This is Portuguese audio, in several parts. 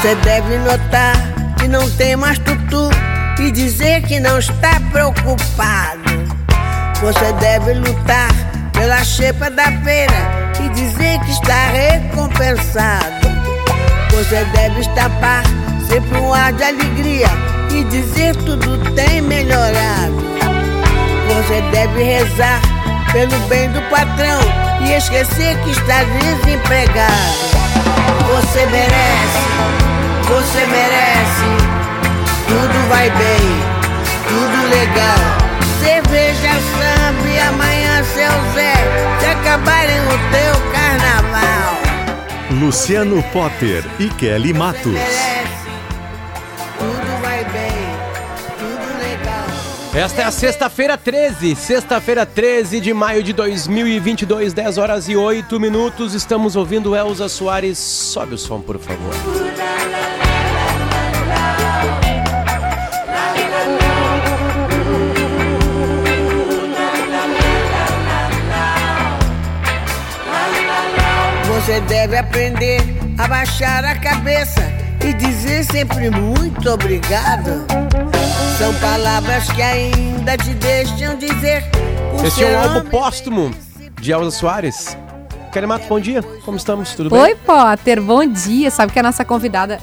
Você deve notar que não tem mais tutu e dizer que não está preocupado. Você deve lutar pela xepa da feira e dizer que está recompensado. Você deve estampar sempre um ar de alegria e dizer tudo tem melhorado. Você deve rezar pelo bem do patrão e esquecer que está desempregado. Você merece você merece. Tudo vai bem, tudo legal. Cerveja, samba e amanhã seu Zé, se acabarem o teu carnaval. Luciano Potter e Kelly Matos. Esta é a sexta-feira 13, sexta-feira 13 de maio de 2022, 10 horas e 8 minutos. Estamos ouvindo Elza Soares. Sobe o som, por favor. Você deve aprender a baixar a cabeça e dizer sempre muito obrigado. São palavras que ainda te deixam dizer. Esse é um álbum póstumo de Elza Soares. Kelly Matos, bom dia. Como estamos? Tudo bem? Oi, Potter, bom dia. Sabe que a nossa convidada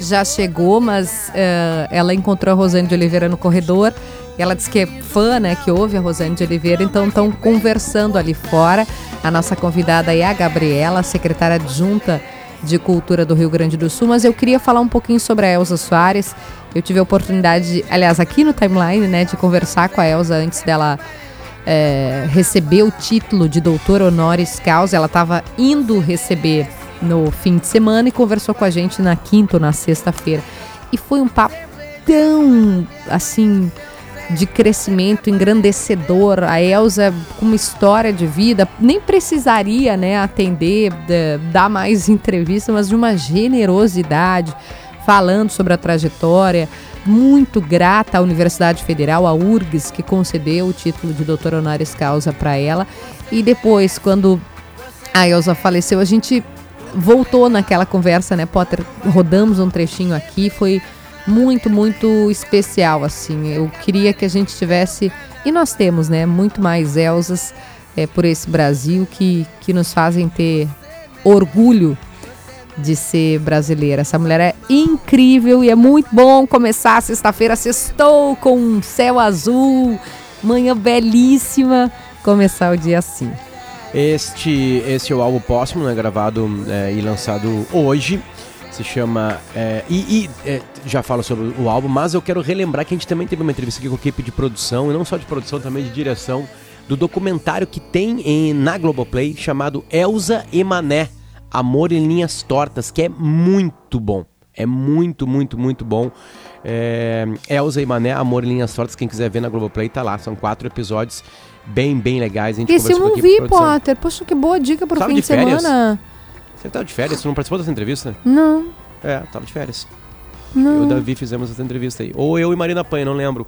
já chegou, mas eh, ela encontrou a Rosane de Oliveira no corredor. Ela disse que é fã, né, que ouve a Rosane de Oliveira, então estão conversando ali fora. A nossa convidada é a Gabriela, secretária adjunta de Cultura do Rio Grande do Sul, mas eu queria falar um pouquinho sobre a Elza Soares. Eu tive a oportunidade, de- aliás, aqui no timeline, né, de conversar com a Elza antes dela é, receber o título de doutor honoris causa. Ela estava indo receber no fim de semana e conversou com a gente na quinta ou na sexta-feira. E foi um papo tão, assim, de crescimento engrandecedor. A Elza, com uma história de vida, nem precisaria né, atender, eh, dar mais entrevista, mas de uma generosidade, falando sobre a trajetória. Muito grata à Universidade Federal, à URGS, que concedeu o título de doutor honoris causa para ela. E depois, quando a Elza faleceu, a gente voltou naquela conversa, né, Potter? Rodamos um trechinho aqui, foi muito, muito especial, assim. Eu queria que a gente tivesse, e nós temos, né, muito mais Elzas é, por esse Brasil que, que nos fazem ter orgulho de ser brasileira. Essa mulher é incrível e é muito bom começar sexta-feira. Sextou com um céu azul, manhã belíssima. Começar o dia assim. Este, este é o álbum póstumo, né, gravado é, e lançado hoje. Se chama. é, e e, é, já falo sobre o álbum, mas eu quero relembrar que a gente também teve uma entrevista aqui com a equipe de produção, e não só de produção, também de direção, do documentário que tem em, na Globoplay chamado Elza e Mané Amor em Linhas Tortas, que é muito bom. É muito, muito, muito bom. É, Elza e Mané, Amor em Linhas Tortas, quem quiser ver na Globoplay tá lá. São quatro episódios bem, bem legais. A gente Esse eu não vi. Potter. Poxa, que boa dica pro Tava fim de de, semana. Você tava de férias? Você não participou dessa entrevista? Não, É, tava de férias. não. Eu e o Davi fizemos essa entrevista aí. Ou eu e Marina Panha, não lembro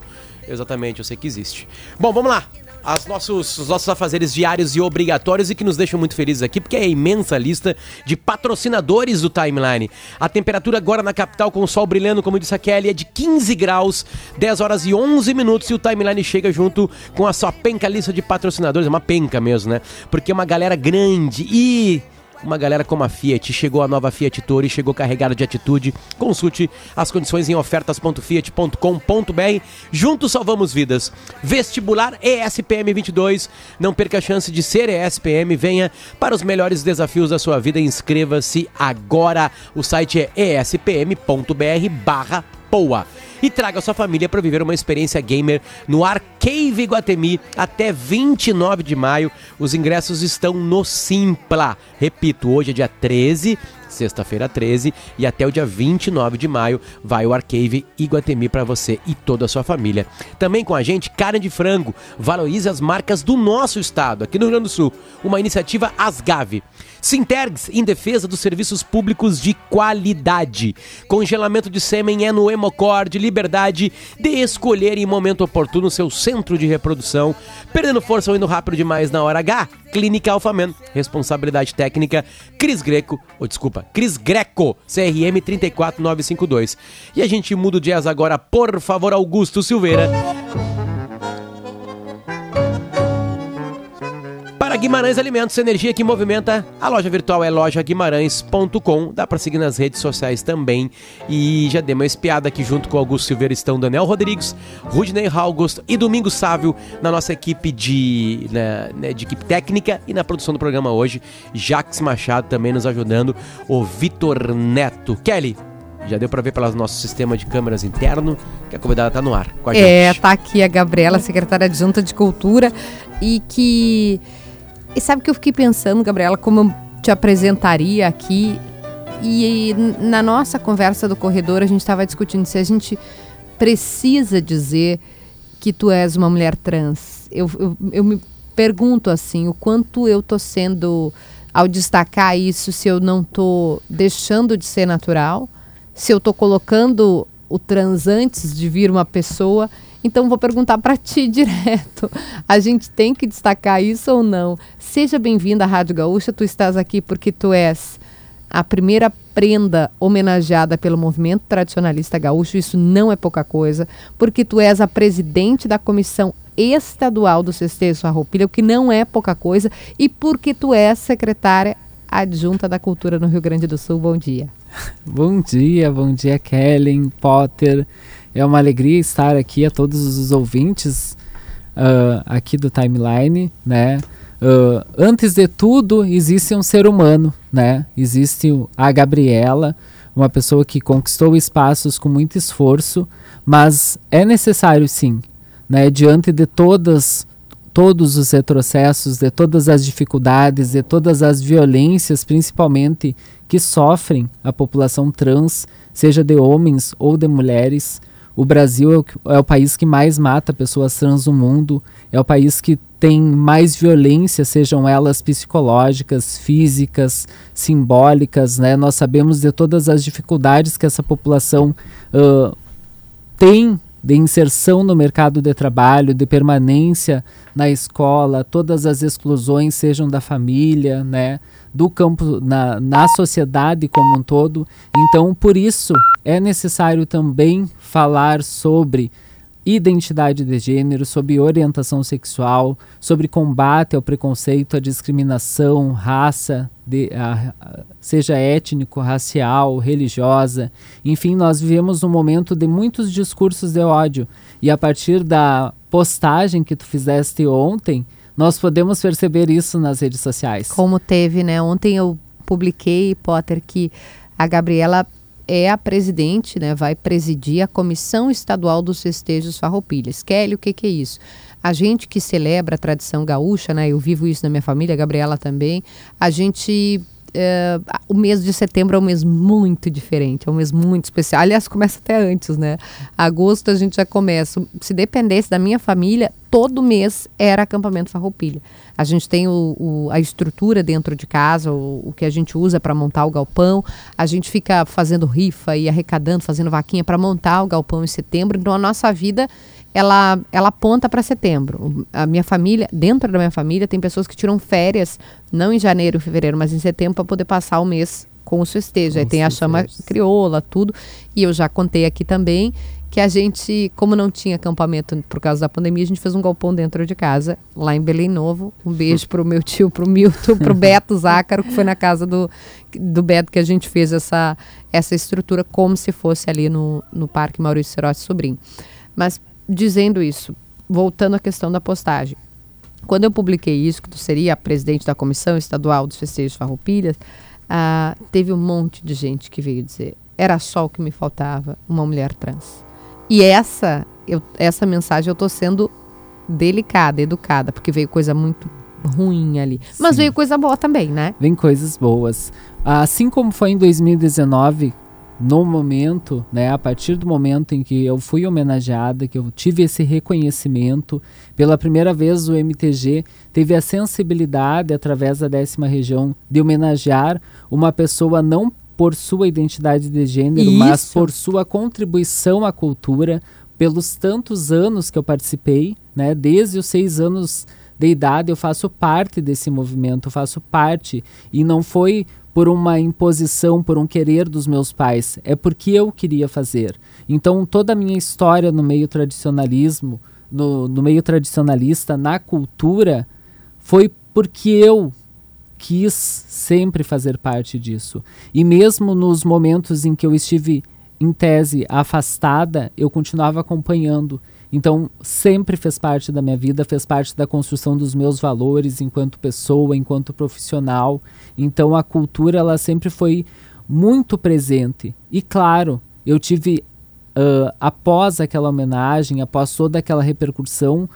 exatamente, eu sei que existe. Bom, vamos lá. As nossos, os nossos afazeres diários e obrigatórios e que nos deixam muito felizes aqui, porque é a imensa lista de patrocinadores do Timeline. A temperatura agora na capital com o sol brilhando, como disse a Kelly, é de 15 graus, 10 horas e 11 minutos e o Timeline chega junto com a sua penca lista de patrocinadores, é uma penca mesmo, né? Porque é uma galera grande e uma galera como a Fiat. Chegou a nova Fiat Toro e chegou carregada de atitude. Consulte as condições em ofertas.fiat.com.br. Juntos salvamos vidas. Vestibular ESPM 22. Não perca a chance de ser ESPM. Venha para os melhores desafios da sua vida. Inscreva-se agora. O site é espm.br barra POA. e traga sua família para viver uma experiência gamer no Arcave Guatemi até 29 de maio. Os ingressos estão no Simpla. Repito, hoje é dia 13 sexta-feira 13 e até o dia 29 de maio vai o Arcave Iguatemi para você e toda a sua família. Também com a gente, carne de frango, valorize as marcas do nosso estado, aqui no Rio Grande do Sul, uma iniciativa Asgave. Sintergs em defesa dos serviços públicos de qualidade. Congelamento de sêmen é no Hemocord, liberdade de escolher em momento oportuno seu centro de reprodução. Perdendo força ou indo rápido demais na hora H? Clínica Alfamen. Responsabilidade técnica Cris Greco, ou desculpa, Cris Greco, CRM 34952. E a gente muda o jazz agora, por favor, Augusto Silveira. Guimarães Alimentos, energia que movimenta. A loja virtual é lojaguimarães.com. Dá para seguir nas redes sociais também. E já dei uma espiada aqui junto com Augusto Silveira estão Daniel Rodrigues, Rudney Augusto e Domingo Sávio na nossa equipe de, né, né, de equipe técnica e na produção do programa hoje. Jax Machado também nos ajudando. O Vitor Neto. Kelly, já deu para ver pelo nosso sistema de câmeras interno que a convidada tá no ar com a É, gente. tá aqui a Gabriela, secretária adjunta de Cultura, e que. E sabe que eu fiquei pensando, Gabriela, como eu te apresentaria aqui. E na nossa conversa do corredor, a gente estava discutindo se a gente precisa dizer que tu és uma mulher trans. Eu, eu, eu me pergunto assim, o quanto eu tô sendo, ao destacar isso, se eu não tô deixando de ser natural, se eu tô colocando o trans antes de vir uma pessoa. Então vou perguntar para ti direto. A gente tem que destacar isso ou não? Seja bem-vinda à Rádio Gaúcha. Tu estás aqui porque tu és a primeira prenda homenageada pelo movimento tradicionalista gaúcho. Isso não é pouca coisa, porque tu és a presidente da comissão estadual do Cestejo Farroupilha, o que não é pouca coisa, e porque tu és secretária adjunta da Cultura no Rio Grande do Sul. Bom dia. Bom dia, bom dia, Kellen, Potter. É uma alegria estar aqui a todos os ouvintes uh, aqui do Timeline, né? Uh, antes de tudo, existe um ser humano, né? Existe a Gabriela, uma pessoa que conquistou espaços com muito esforço, mas é necessário sim, né? Diante de todas todos os retrocessos, de todas as dificuldades, de todas as violências, principalmente que sofrem a população trans, seja de homens ou de mulheres. O Brasil é o, é o, país que mais mata pessoas trans no mundo, é o país que tem mais violência, sejam elas psicológicas, físicas, simbólicas. Né? Nós sabemos de todas as dificuldades que essa população uh, tem de inserção no mercado de trabalho, de permanência na escola, todas as exclusões, sejam da família, né, do campo, na, na sociedade como um todo. Então, por isso, é necessário também falar sobre identidade de gênero, sobre orientação sexual, sobre combate ao preconceito, à discriminação, raça, de, a, seja étnico, racial, religiosa. Enfim, nós vivemos um momento de muitos discursos de ódio. E a partir da postagem que tu fizeste ontem, nós podemos perceber isso nas redes sociais. Como teve, né? Ontem eu publiquei, Potter, que a Gabriela é a presidente, né, vai presidir a Comissão Estadual dos Festejos Farroupilhas. Kelly, o que, que é isso? A gente que celebra a tradição gaúcha, né, eu vivo isso na minha família, a Gabriela também, a gente Uh, o mês de setembro é um mês muito diferente, é um mês muito especial. Aliás, começa até antes, né? Agosto a gente já começa. Se dependesse da minha família, todo mês era acampamento farroupilha. A gente tem o, o, a estrutura dentro de casa, o, o que a gente usa para montar o galpão. A gente fica fazendo rifa e arrecadando, fazendo vaquinha para montar o galpão em setembro. Então a nossa vida ela, ela aponta para setembro. A minha família, dentro da minha família, tem pessoas que tiram férias, não em janeiro, fevereiro, mas em setembro, para poder passar o mês com os festejos. Aí tem a chama crioula, tudo. E eu já contei aqui também que a gente, como não tinha acampamento por causa da pandemia, a gente fez um galpão dentro de casa, lá em Belém Novo. Um beijo pro meu tio, pro Milton, pro Beto Zácaro, que foi na casa do, do Beto que a gente fez essa, essa estrutura como se fosse ali no, no Parque Maurício Serotti Sobrinho. Mas dizendo isso, voltando à questão da postagem. Quando eu publiquei isso, que tu seria a presidente da Comissão Estadual dos Festejos Farroupilhas, ah, teve um monte de gente que veio dizer era só o que me faltava, uma mulher trans. E essa, eu, essa mensagem eu tô sendo delicada, educada, porque veio coisa muito ruim ali. Mas Sim. veio coisa boa também, né? Vem coisas boas. Assim como foi em 2019, no momento, né, a partir do momento em que eu fui homenageada, que eu tive esse reconhecimento, pela primeira vez o MTG teve a sensibilidade, através da décima região, de homenagear uma pessoa não por sua identidade de gênero, mas Isso. por sua contribuição à cultura, pelos tantos anos que eu participei, né, desde os seis anos de idade eu faço parte desse movimento, faço parte e não foi por uma imposição, por um querer dos meus pais, é porque eu queria fazer. Então toda a minha história no meio tradicionalismo, no, no meio tradicionalista, na cultura, foi porque eu quis sempre fazer parte disso. E mesmo nos momentos em que eu estive em tese afastada, eu continuava acompanhando. Então, sempre fez parte da minha vida, fez parte da construção dos meus valores enquanto pessoa, enquanto profissional. Então, a cultura ela sempre foi muito presente. E claro, eu tive ah, após aquela homenagem, após toda aquela repercussão,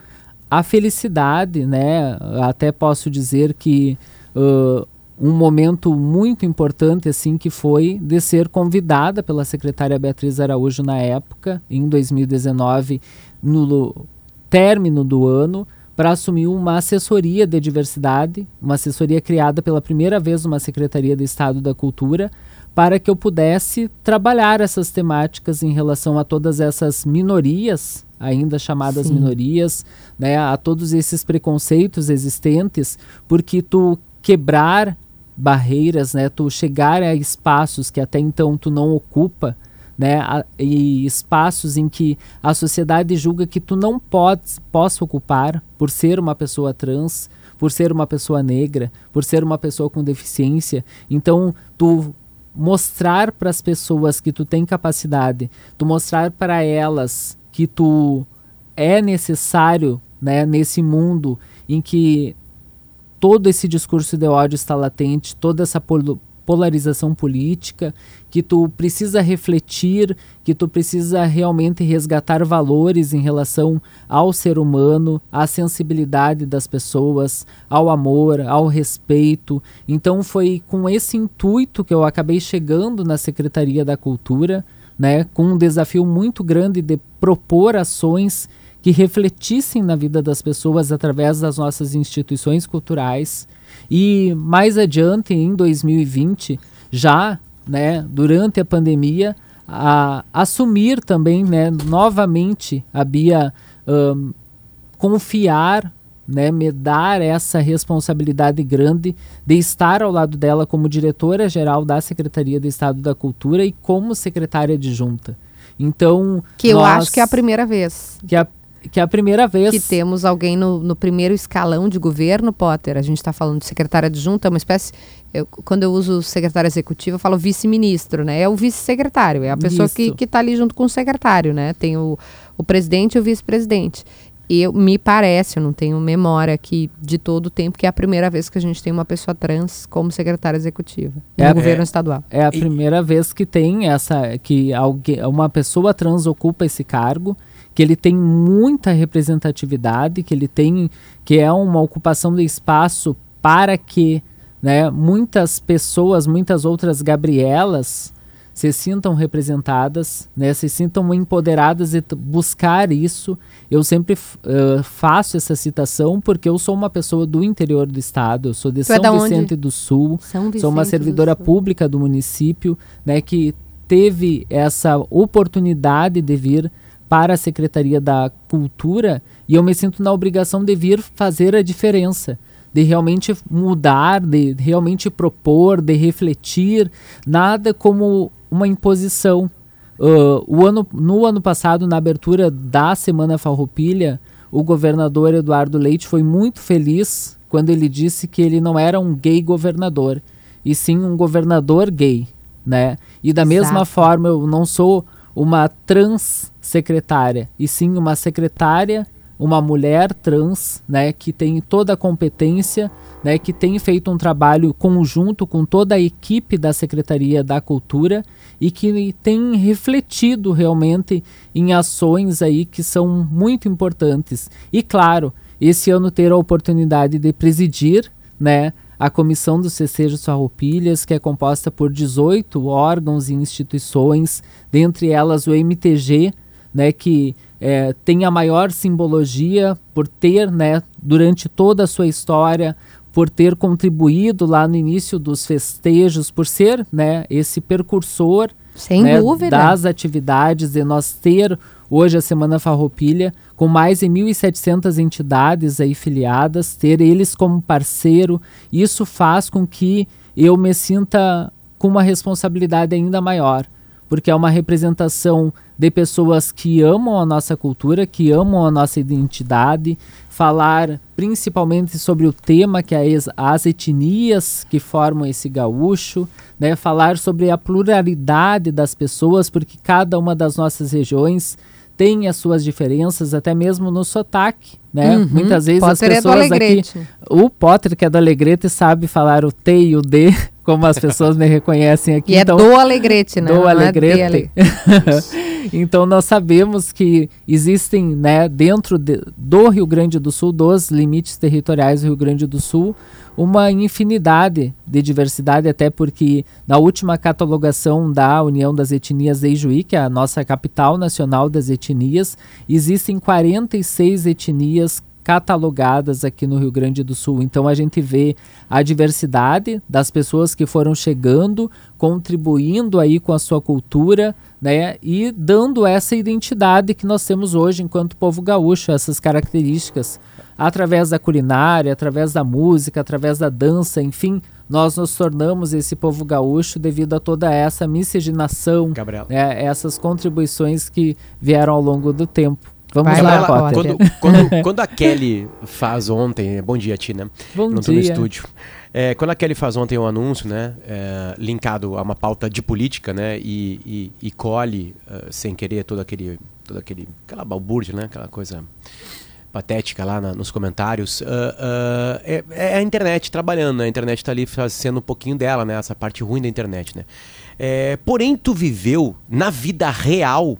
a felicidade, né? Até posso dizer que ah, um momento muito importante assim que foi de ser convidada pela secretária Beatriz Araújo na época, em 2019, no término do ano, para assumir uma assessoria de diversidade, uma assessoria criada pela primeira vez numa Secretaria de Estado da Cultura, para que eu pudesse trabalhar essas temáticas em relação a todas essas minorias, ainda chamadas Sim. minorias, né, a todos esses preconceitos existentes, porque tu quebrar barreiras, né, tu chegar a espaços que até então tu não ocupa, né, e espaços em que a sociedade julga que tu não podes, possa ocupar por ser uma pessoa trans, por ser uma pessoa negra, por ser uma pessoa com deficiência. Então, tu mostrar para as pessoas que tu tem capacidade, tu mostrar para elas que tu é necessário, né, nesse mundo em que todo esse discurso de ódio está latente, toda essa polarização política, que tu precisa refletir, que tu precisa realmente resgatar valores em relação ao ser humano, à sensibilidade das pessoas, ao amor, ao respeito. Então foi com esse intuito que eu acabei chegando na Secretaria da Cultura, né, com um desafio muito grande de propor ações que refletissem na vida das pessoas através das nossas instituições culturais. E mais adiante, em 2020, já né, durante a pandemia, a, assumir também né, novamente a Bia ahn, confiar, né, me dar essa responsabilidade grande de estar ao lado dela como diretora-geral da Secretaria de Estado da Cultura e como secretária adjunta. Então, Que eu nós- acho que é a primeira vez que é a, que é a primeira vez que temos alguém no, no primeiro escalão de governo, Potter. A gente está falando de secretária adjunta, é uma espécie. eu- quando eu uso secretário executivo, eu falo vice-ministro, né? É o vice-secretário, é a pessoa que Isso. está ali junto com o secretário, né? Tem o, o presidente e o vice-presidente. Eu, me parece, eu não tenho memória aqui de todo o tempo, que é a primeira vez que a gente tem uma pessoa trans como secretária executiva É, no é. governo estadual. É a E- primeira vez que tem essa que alguém, uma pessoa trans ocupa esse cargo, que ele tem muita representatividade, que ele tem que é uma ocupação de espaço para que, né, muitas pessoas, muitas outras Gabrielas se sintam representadas, né, se sintam empoderadas e buscar isso. Eu sempre eh, faço essa citação porque eu sou uma pessoa do interior do estado, eu sou de Tu é São onde? Vicente do Sul. Vicente Sou uma do servidora Sul. pública do município, né, que teve essa oportunidade de vir para a Secretaria da Cultura e eu me sinto na obrigação de vir fazer a diferença, de realmente mudar, de realmente propor, de refletir, nada como uma imposição. Ah, o ano, no ano passado, na abertura da Semana Farroupilha, o governador Eduardo Leite foi muito feliz quando ele disse que ele não era um gay governador, e sim um governador gay, né? E da mesma Exato. forma, eu não sou uma trans secretária, e sim uma secretária uma mulher trans, né, que tem toda a competência, né, que tem feito um trabalho conjunto com toda a equipe da Secretaria da Cultura e que tem refletido realmente em ações aí que são muito importantes. E claro, esse ano ter a oportunidade de presidir, né, a Comissão dos Cessejos Farroupilhas, que é composta por 18 órgãos e instituições, dentre elas o MTG, né, que é, tem a maior simbologia por ter, né, durante toda a sua história, por ter contribuído lá no início dos festejos, por ser, né, esse percursor Sem né, dúvida. das atividades e nós ter hoje a Semana Farroupilha com mais de 1.700 entidades aí filiadas, ter eles como parceiro, isso faz com que eu me sinta com uma responsabilidade ainda maior, porque é uma representação de pessoas que amam a nossa cultura, que amam a nossa identidade, falar principalmente sobre o tema que é as, as etnias que formam esse gaúcho, né? falar sobre a pluralidade das pessoas, porque cada uma das nossas regiões tem as suas diferenças, até mesmo no sotaque, né? Uhum. Muitas vezes as Potter é do pessoas aqui, Alegrete. o Potter que é do Alegrete sabe falar o T e o D, como as pessoas me reconhecem aqui. E então, é do Alegrete, né? do Não é Alegrete. Ale- então nós sabemos que existem, né, dentro de- do Rio Grande do Sul, dos limites territoriais do Rio Grande do Sul, uma infinidade de diversidade, até porque na última catalogação da União das Etnias de Ijuí, que é a nossa capital nacional das etnias, existem 46 etnias catalogadas aqui no Rio Grande do Sul. Então a gente vê a diversidade das pessoas que foram chegando, contribuindo aí com a sua cultura, né, e dando essa identidade que nós temos hoje enquanto povo gaúcho, essas características através da culinária, através da música, através da dança, enfim, nós nos tornamos esse povo gaúcho devido a toda essa miscigenação, né, essas contribuições que vieram ao longo do tempo. Vamos Vai lá, lá, Potter. Quando, quando, quando a Kelly faz ontem, bom dia, Tina. Bom não tô no dia. estúdio. É, quando a Kelly faz ontem um anúncio, né, é, linkado a uma pauta de política, né, e, e, e colhe, ah, sem querer, todo aquele, todo aquele, aquela balbúrdia, né, aquela coisa patética lá na- nos comentários, ah, ah, é, é a internet trabalhando, né, a internet tá ali fazendo um pouquinho dela, né, essa parte ruim da internet, né. É, porém, tu viveu na vida real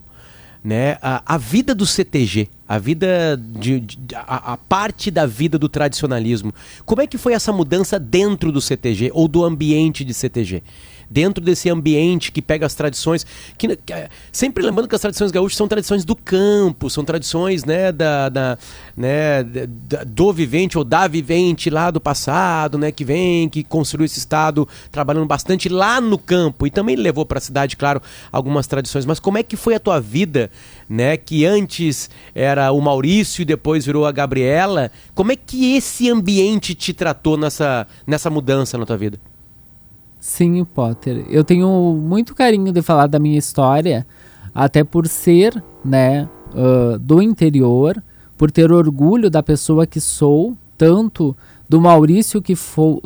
né, a, a vida do CTG, a vida de, de- a, a parte da vida do tradicionalismo. Como é que foi essa mudança dentro do CTG ou do ambiente de CTG? Dentro desse ambiente que pega as tradições, que, que, é, sempre lembrando que as tradições gaúchas são tradições do campo, são tradições né, da, da- né, da- do vivente ou da vivente lá do passado, né, que vem, que construiu esse estado trabalhando bastante lá no campo e também levou para a cidade, claro, algumas tradições. Mas como é que foi a tua vida, né, que antes era o Maurício e depois virou a Gabriela? Como é que esse ambiente te tratou nessa, nessa mudança na tua vida? Sim, Potter. Eu tenho muito carinho de falar da minha história, até por ser, né, ah, do interior, por ter orgulho da pessoa que sou, tanto do Maurício que,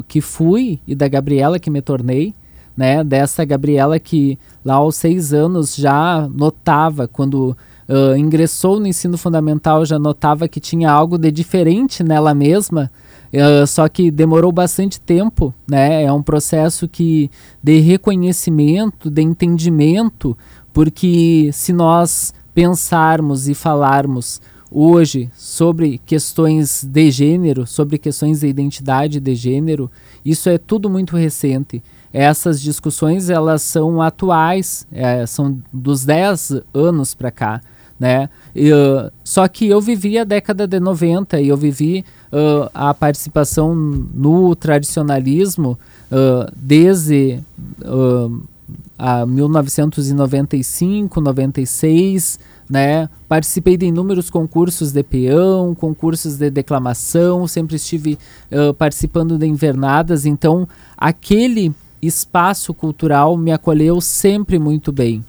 que fui e da Gabriela que me tornei, né, dessa Gabriela que lá aos seis anos já notava, quando ah, ingressou no ensino fundamental, já notava que tinha algo de diferente nela mesma, Uh, só que demorou bastante tempo, né? É um processo que de reconhecimento, de entendimento, porque se nós pensarmos e falarmos hoje sobre questões de gênero, sobre questões de identidade de gênero, isso é tudo muito recente. Essas discussões elas são atuais, é, são dos 10 anos para cá né? Uh, só que eu vivi a década de 90 e eu vivi uh, a participação no tradicionalismo uh, desde uh, a 1995, 96, né? Participei de inúmeros concursos de peão, concursos de declamação, sempre estive uh, participando de invernadas, então aquele espaço cultural me acolheu sempre muito bem.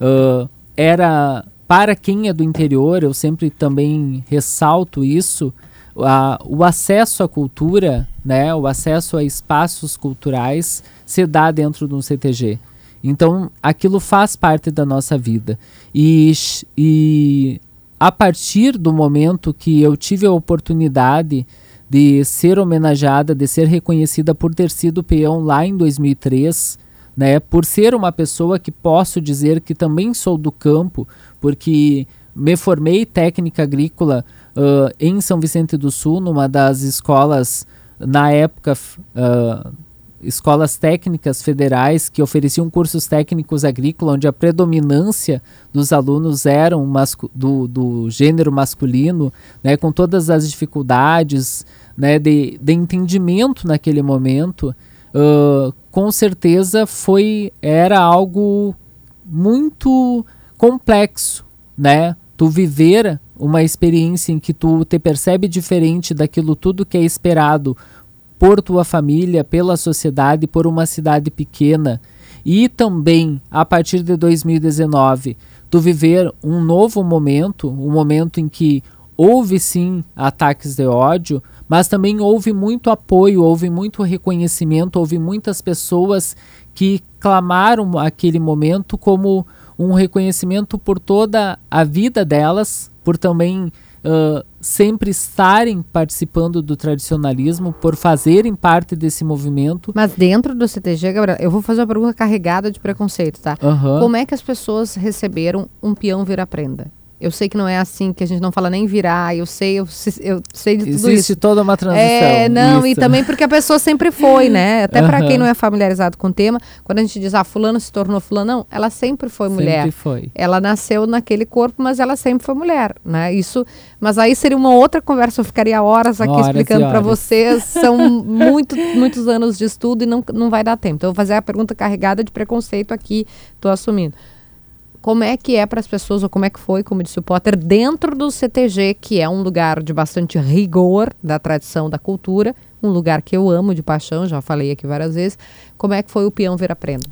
Uh, era para quem é do interior, eu sempre também ressalto isso, a, o acesso à cultura, né, o acesso a espaços culturais se dá dentro de um CTG. Então, aquilo faz parte da nossa vida. E, e a partir do momento que eu tive a oportunidade de ser homenageada, de ser reconhecida por ter sido peão lá em 2003, né, por ser uma pessoa que posso dizer que também sou do campo, porque me formei técnica agrícola uh, em São Vicente do Sul, numa das escolas, na época, uh, escolas técnicas federais que ofereciam cursos técnicos agrícolas, onde a predominância dos alunos eram do, do gênero masculino, né, com todas as dificuldades né, de, de entendimento naquele momento, uh, com certeza foi era algo muito complexo, né? Tu viver uma experiência em que tu te percebe diferente daquilo tudo que é esperado por tua família, pela sociedade, por uma cidade pequena. E também, a partir de 2019, tu viver um novo momento, um momento em que houve sim ataques de ódio, mas também houve muito apoio, houve muito reconhecimento, houve muitas pessoas que clamaram aquele momento como um reconhecimento por toda a vida delas, por também uh, sempre estarem participando do tradicionalismo, por fazerem parte desse movimento. Mas dentro do CTG, Gabriel, eu vou fazer uma pergunta carregada de preconceito, tá? Uhum. Como é que as pessoas receberam um peão vira-prenda? Eu sei que não é assim, que a gente não fala nem virar, eu sei, eu, eu sei de tudo Existe isso. toda uma transição. É, não, isso. e também porque a pessoa sempre foi, né? Até uhum. para quem não é familiarizado com o tema, quando a gente diz, ah, fulano se tornou fulano, não, ela sempre foi sempre mulher. foi. Ela nasceu naquele corpo, mas ela sempre foi mulher, né? Isso, mas aí seria uma outra conversa, eu ficaria horas aqui horas explicando para vocês, são muito, muitos anos de estudo e não, não vai dar tempo. Então eu vou fazer a pergunta carregada de preconceito aqui, estou assumindo como é que é para as pessoas, ou como é que foi, como disse o Potter, dentro do CTG, que é um lugar de bastante rigor da tradição, da cultura, um lugar que eu amo de paixão, já falei aqui várias vezes. Como é que foi o peão ver aprenda?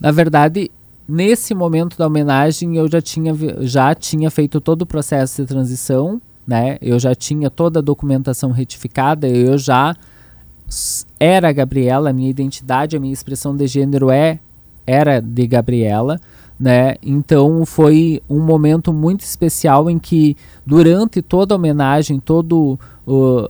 Na verdade, nesse momento da homenagem, eu já tinha, já tinha feito todo o processo de transição, né? Eu já tinha toda a documentação retificada, eu já era a Gabriela, a minha identidade, a minha expressão de gênero é era de Gabriela né? Então foi um momento muito especial em que durante toda a homenagem, todo o,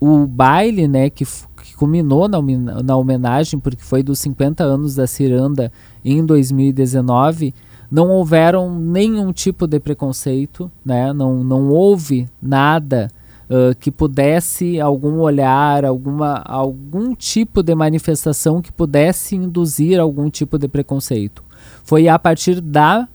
o baile, né, que, que culminou na, na homenagem, porque foi dos 50 anos da Ciranda em 2019, não houveram nenhum tipo de preconceito, né? Não, não houve nada uh, que pudesse algum olhar, alguma, algum tipo de manifestação que pudesse induzir algum tipo de preconceito. Foi a partir da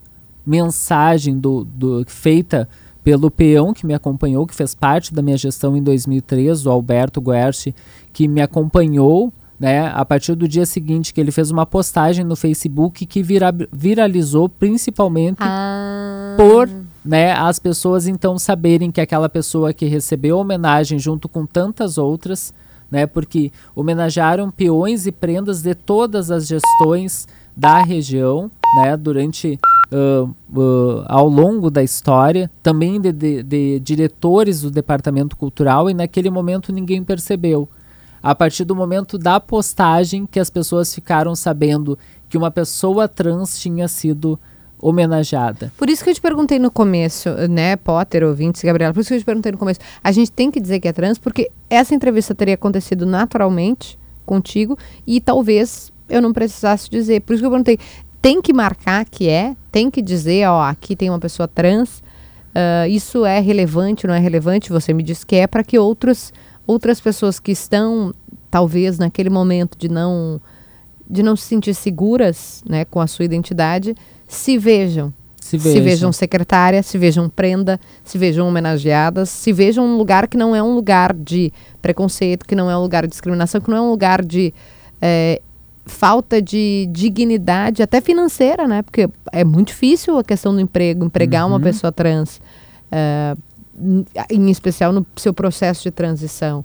mensagem do, do feita pelo peão que me acompanhou, que fez parte da minha gestão em 2003, o Alberto Guerci, que me acompanhou né, a partir do dia seguinte, que ele fez uma postagem no Facebook que vira, viralizou principalmente ah. por né, as pessoas então saberem que aquela pessoa que recebeu homenagem junto com tantas outras, né, porque homenagearam peões e prendas de todas as gestões da região, né, durante uh, uh, ao longo da história, também de, de, de, diretores do departamento cultural e naquele momento ninguém percebeu. A partir do momento da postagem que as pessoas ficaram sabendo que uma pessoa trans tinha sido homenageada. Por isso que eu te perguntei no começo, né, Potter, ouvintes, Gabriela, por isso que eu te perguntei no começo. A gente tem que dizer que é trans porque essa entrevista teria acontecido naturalmente contigo e talvez eu não precisasse dizer. Por isso que eu perguntei, tem que marcar que é? Tem que dizer, ó, aqui tem uma pessoa trans, uh, isso é relevante, não é relevante? Você me diz que é para que outros, outras pessoas que estão, talvez, naquele momento de não, de não se sentir seguras né, com a sua identidade, se vejam. Se vejam. se vejam secretária, se vejam prenda, se vejam homenageadas, se vejam um lugar que não é um lugar de preconceito, que não é um lugar de discriminação, que não é um lugar de é, falta de dignidade, até financeira, né? Porque é muito difícil a questão do emprego, empregar uhum. uma pessoa trans, uh, em especial no seu processo de transição.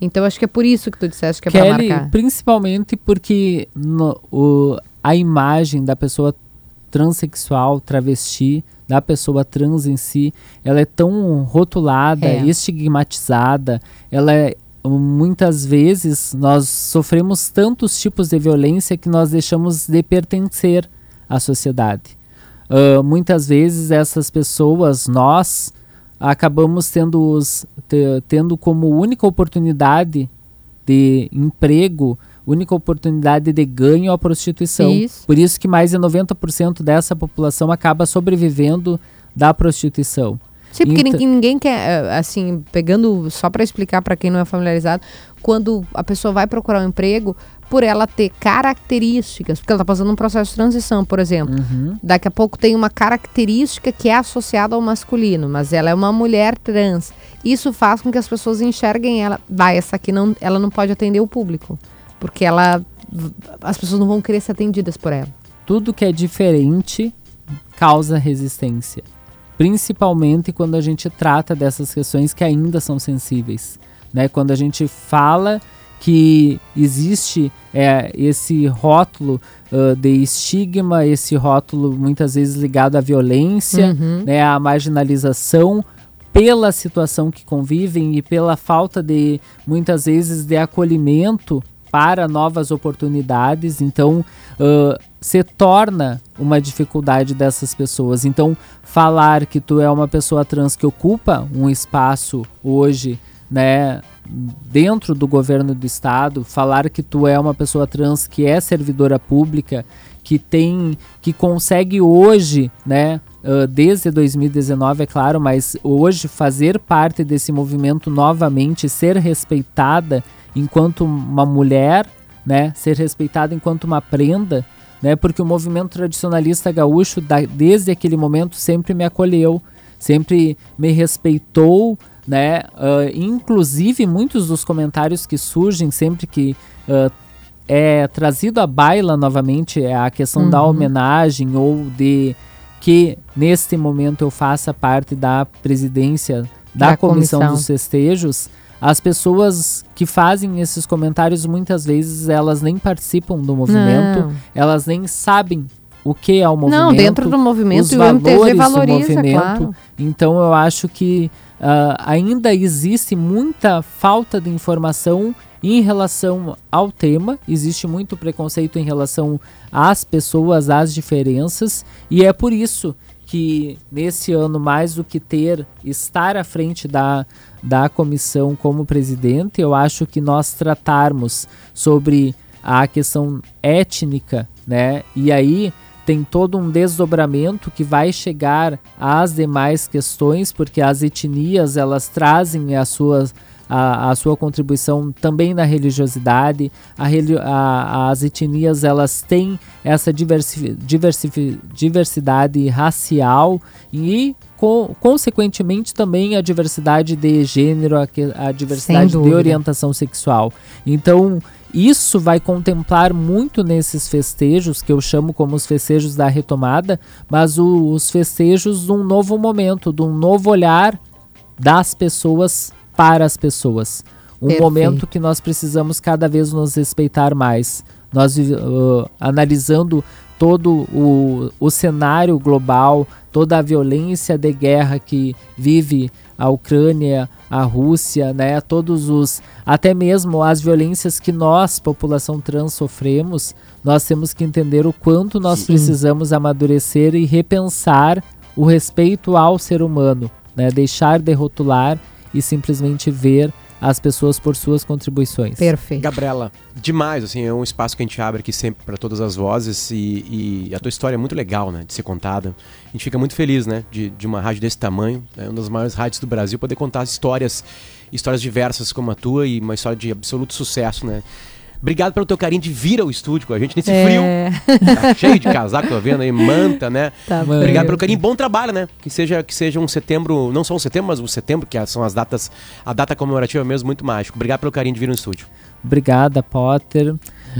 Então, acho que é por isso que tu disseste que é para marcar. principalmente porque no, o, a imagem da pessoa transexual, travesti, da pessoa trans em si, ela é tão rotulada, é. estigmatizada, ela é muitas vezes nós sofremos tantos tipos de violência que nós deixamos de pertencer à sociedade. uh, muitas vezes essas pessoas, nós, acabamos tendo, os, te, tendo como única oportunidade de emprego, única oportunidade de ganho a prostituição. Isso. Por isso que mais de 90% dessa população acaba sobrevivendo da prostituição. Sim, porque Então- ninguém, quer, eh, assim, pegando só para explicar para quem não é familiarizado, quando a pessoa vai procurar um emprego, por ela ter características, porque ela está passando um processo de transição, por exemplo. Uhum. Daqui a pouco tem uma característica que é associada ao masculino, mas ela é uma mulher trans. Isso faz com que as pessoas enxerguem ela, vai, essa aqui não, ela não pode atender o público, porque ela as pessoas não vão querer ser atendidas por ela. tudo que é diferente causa resistência. Principalmente quando a gente trata dessas questões que ainda são sensíveis. Né? Quando a gente fala que existe é, esse rótulo ah, de estigma, esse rótulo muitas vezes ligado à violência, Uhum. né, à marginalização pela situação que convivem e pela falta de muitas vezes de acolhimento para novas oportunidades. Então, ah, se torna uma dificuldade dessas pessoas. Então, falar que tu é uma pessoa trans que ocupa um espaço hoje, né, dentro do governo do estado, falar que tu é uma pessoa trans que é servidora pública, que tem, que consegue hoje, né, desde 2019, é claro, mas hoje fazer parte desse movimento novamente, ser respeitada enquanto uma mulher, né, ser respeitada enquanto uma prenda, né, porque o movimento tradicionalista gaúcho, da- desde aquele momento, sempre me acolheu, sempre me respeitou, né, ah, inclusive muitos dos comentários que surgem sempre que ah, é trazido à baila novamente é a questão da Uhum. homenagem ou de que neste momento eu faça parte da presidência da, Da comissão, comissão. dos festejos, as pessoas que fazem esses comentários muitas vezes elas nem participam do movimento, Não. elas nem sabem o que é o movimento. Não, dentro do movimento os e o MTG valores do valoriza, movimento. claro. Então eu acho que ah, ainda existe muita falta de informação em relação ao tema, existe muito preconceito em relação às pessoas, às diferenças, e é por isso que nesse ano, mais do que ter, estar à frente da, da comissão como presidente, eu acho que nós tratarmos sobre a questão étnica, né? E aí tem todo um desdobramento que vai chegar às demais questões, porque as etnias elas trazem as suas a, a sua contribuição também na religiosidade. A, a- as etnias elas têm essa diversi, diversi, diversidade racial e co- consequentemente também a diversidade de gênero, a, a diversidade de orientação sexual. Então isso vai contemplar muito nesses festejos, que eu chamo como os festejos da retomada, mas o- os festejos de um novo momento, de um novo olhar das pessoas para as pessoas. Um Perfeito. momento que nós precisamos cada vez nos respeitar mais. Nós uh, analisando todo o, o cenário global, toda a violência de guerra que vive a Ucrânia, a Rússia, né, todos os até mesmo as violências que nós, população trans, sofremos, nós temos que entender o quanto nós precisamos amadurecer e repensar o respeito ao ser humano, né, deixar de rotular e simplesmente ver as pessoas por suas contribuições. Perfeito. Gabriela, demais, assim, é um espaço que a gente abre aqui sempre para todas as vozes e, e a tua história é muito legal, né, de ser contada. A gente fica muito feliz, né, de, de uma rádio desse tamanho, é uma das maiores rádios do Brasil, poder contar histórias, histórias diversas como a tua e uma história de absoluto sucesso, né. Obrigado pelo teu carinho de vir ao estúdio com a gente nesse frio. É, Tá cheio de casaco, tô vendo aí, manta, né? tá Mano. Obrigado pelo carinho, bom trabalho, né? Que seja, que seja um setembro, não só um setembro, mas um setembro, que são as datas, a data comemorativa mesmo, muito mágico. Obrigado pelo carinho de vir no estúdio. Obrigada, Potter.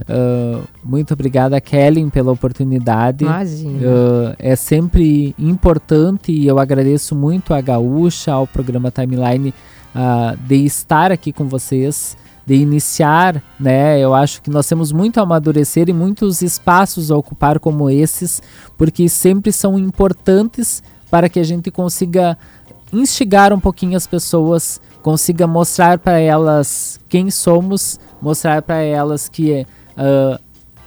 Ah, muito obrigada, Kellen, pela oportunidade. Imagina. Ah, é sempre importante e eu agradeço muito a Gaúcha, ao programa Timeline, ah, de estar aqui com vocês, de iniciar, né? Eu acho que nós temos muito a amadurecer e muitos espaços a ocupar como esses, porque sempre são importantes para que a gente consiga instigar um pouquinho as pessoas, consiga mostrar para elas quem somos, mostrar para elas que ah,